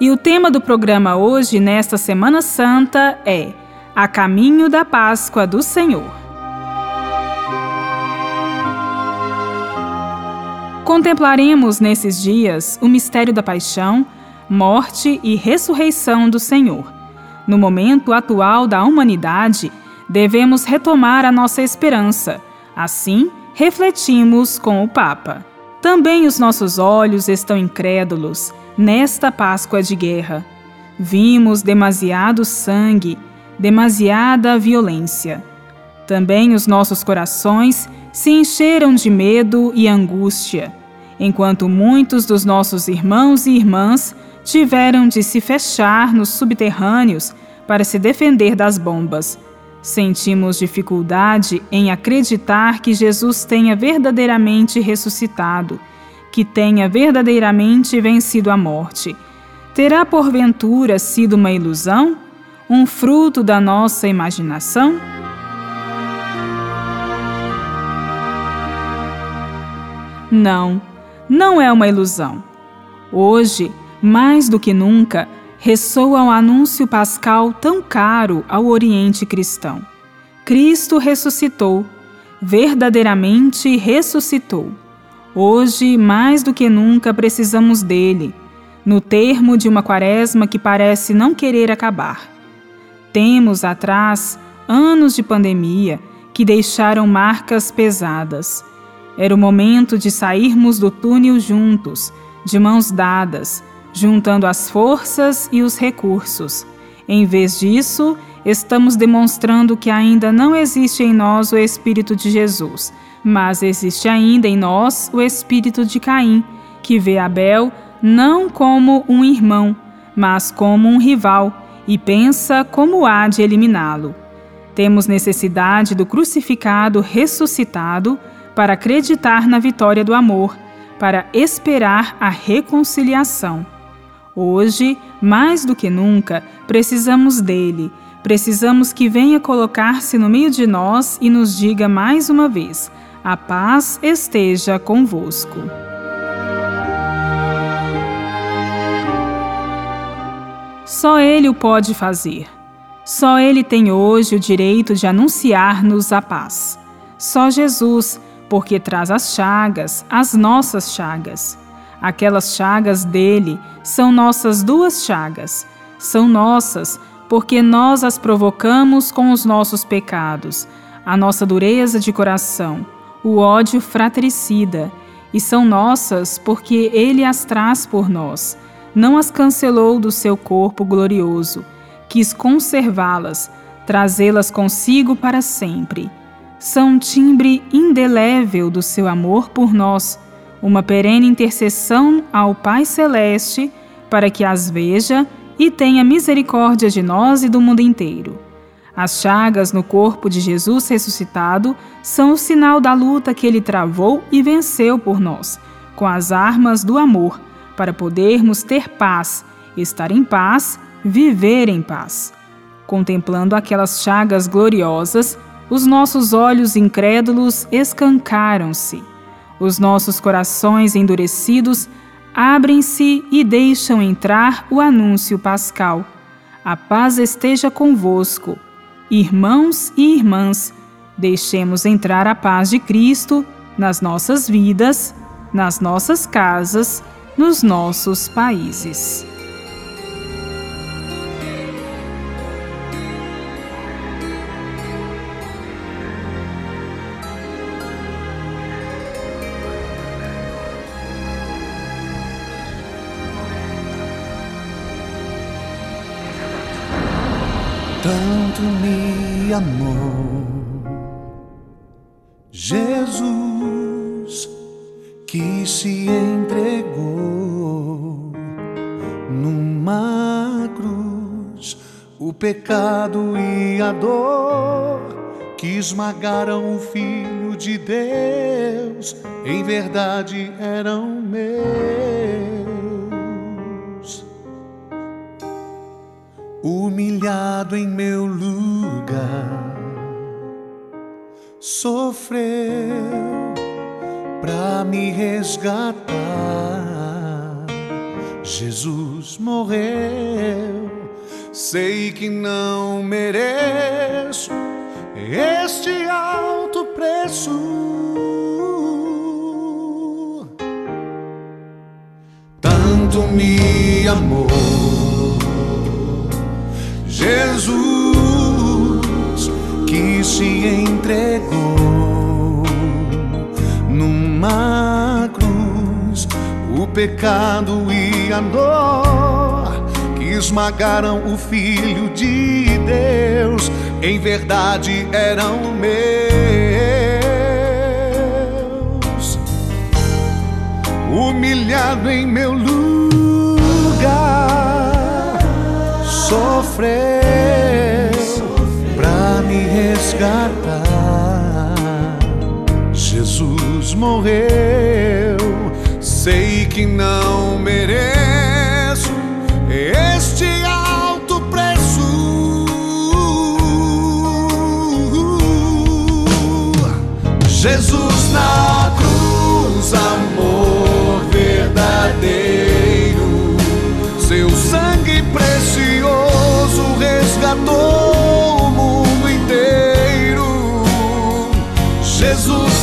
E o tema do programa hoje, nesta Semana Santa, é A Caminho da Páscoa do Senhor. Contemplaremos nesses dias o mistério da paixão, morte e ressurreição do Senhor. No momento atual da humanidade, devemos retomar a nossa esperança. Assim, refletimos com o Papa. Também os nossos olhos estão incrédulos nesta Páscoa de guerra. Vimos demasiado sangue, demasiada violência. Também os nossos corações se encheram de medo e angústia, enquanto muitos dos nossos irmãos e irmãs tiveram de se fechar nos subterrâneos para se defender das bombas. Sentimos dificuldade em acreditar que Jesus tenha verdadeiramente ressuscitado que tenha verdadeiramente vencido a morte. Terá porventura sido uma ilusão? Um fruto da nossa imaginação? Não, não é uma ilusão. Hoje, mais do que nunca, ressoa o anúncio pascal tão caro ao Oriente cristão. Cristo ressuscitou, verdadeiramente ressuscitou. Hoje, mais do que nunca, precisamos dele, no termo de uma quaresma que parece não querer acabar. Temos atrás anos de pandemia que deixaram marcas pesadas. Era o momento de sairmos do túnel juntos, de mãos dadas, juntando as forças e os recursos. Em vez disso, estamos demonstrando que ainda não existe em nós o Espírito de Jesus mas existe ainda em nós o espírito de Caim, que vê Abel não como um irmão, mas como um rival e pensa como há de eliminá-lo. Temos necessidade do crucificado ressuscitado para acreditar na vitória do amor, para esperar a reconciliação. Hoje, mais do que nunca, precisamos dele. Precisamos que venha colocar-se no meio de nós e nos diga mais uma vez: a paz esteja convosco. Só Ele o pode fazer. Só Ele tem hoje o direito de anunciar-nos a paz. Só Jesus, porque traz as chagas, as nossas chagas. Aquelas chagas dele são nossas duas chagas. São nossas porque nós as provocamos com os nossos pecados, a nossa dureza de coração o ódio fratricida, e são nossas porque ele as traz por nós. Não as cancelou do seu corpo glorioso, quis conservá-las, trazê-las consigo para sempre. São um timbre indelével do seu amor por nós, uma perene intercessão ao Pai Celeste para que as veja e tenha misericórdia de nós e do mundo inteiro. As chagas no corpo de Jesus ressuscitado são o sinal da luta que ele travou e venceu por nós, com as armas do amor, para podermos ter paz, estar em paz, viver em paz. Contemplando aquelas chagas gloriosas, os nossos olhos incrédulos escancaram-se. Os nossos corações endurecidos abrem-se e deixam entrar o anúncio pascal. A paz esteja convosco. Irmãos e irmãs, deixemos entrar a paz de Cristo nas nossas vidas, nas nossas casas, nos nossos países. Tanto me amou. Jesus que se entregou numa cruz, o pecado e a dor que esmagaram o Filho de Deus, em verdade eram meus. Humilhado em meu lugar, sofreu para me resgatar. Jesus morreu Sei que não mereço este alto preço. Tanto me amou Jesus que se entregou numa cruz o pecado e a dor esmagaram o Filho de Deus, em verdade eram meus. Humilhado em meu lugar, sofreu pra me resgatar. Jesus morreu, sei que não mereço este alto preço. Jesus na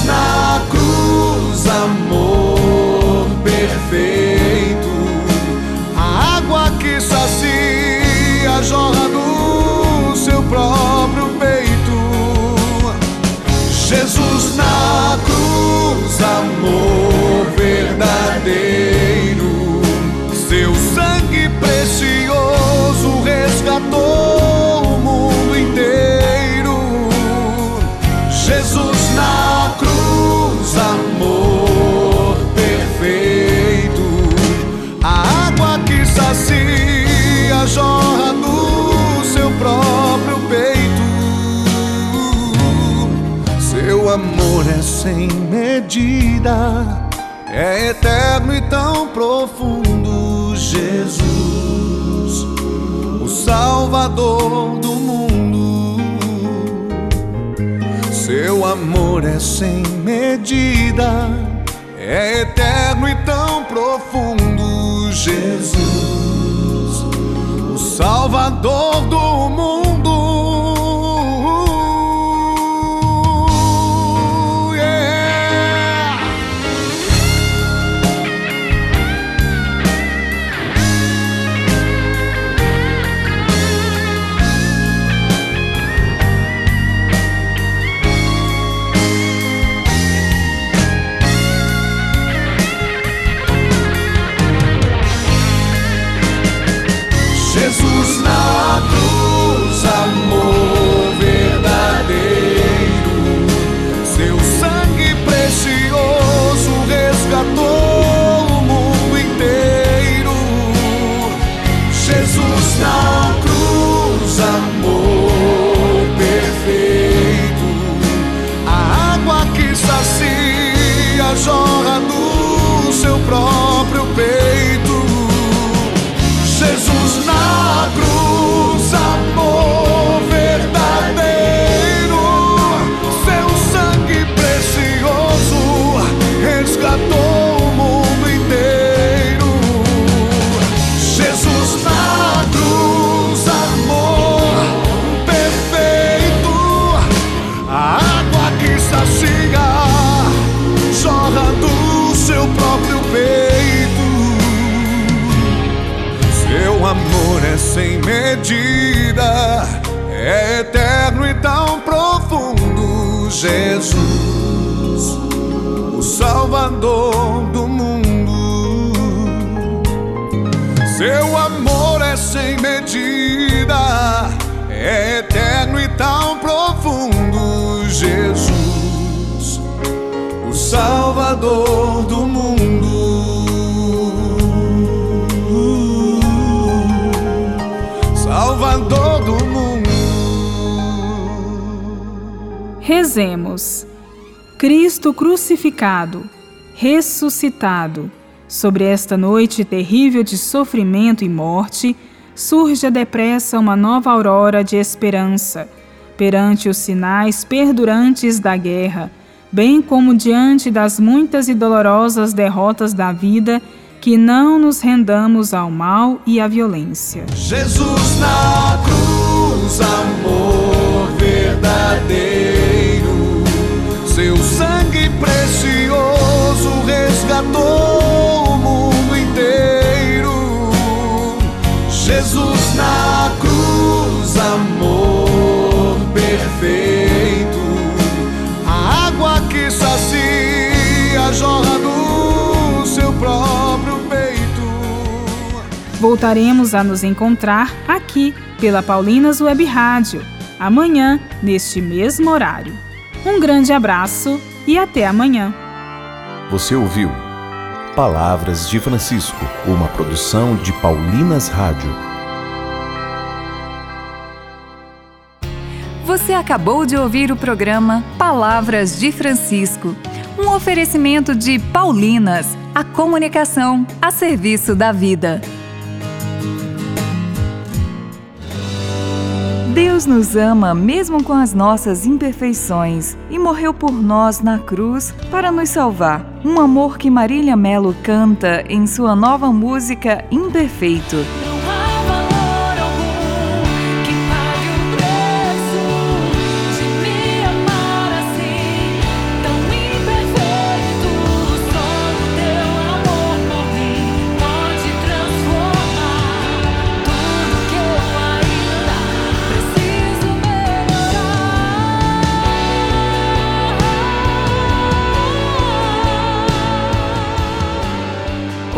Jesus sem medida, é eterno e tão profundo. Jesus, o Salvador do mundo. Seu amor é sem medida, é eterno e tão profundo. Jesus. Salvador do mundo. Do Seu amor é sem medida, é eterno e tão profundo. Jesus, o Salvador do mundo. Salvador do mundo. Rezemos. Cristo crucificado, ressuscitado, sobre esta noite terrível de sofrimento e morte, surge depressa uma nova aurora de esperança, perante os sinais perdurantes da guerra, bem como diante das muitas e dolorosas derrotas da vida, que não nos rendamos ao mal e à violência. Jesus na cruz, amor verdadeiro Jesus na cruz, amor perfeito. A água que sacia jorra do seu próprio peito. Voltaremos a nos encontrar aqui pela Paulinas Web Rádio, amanhã, neste mesmo horário. Um grande abraço e até amanhã. Você ouviu Palavras de Francisco, uma produção de Paulinas Rádio. Você acabou de ouvir o programa Palavras de Francisco, um oferecimento de Paulinas, a comunicação a serviço da vida. Deus nos ama mesmo com as nossas imperfeições e morreu por nós na cruz para nos salvar. Um amor que Marília Melo canta em sua nova música Imperfeito.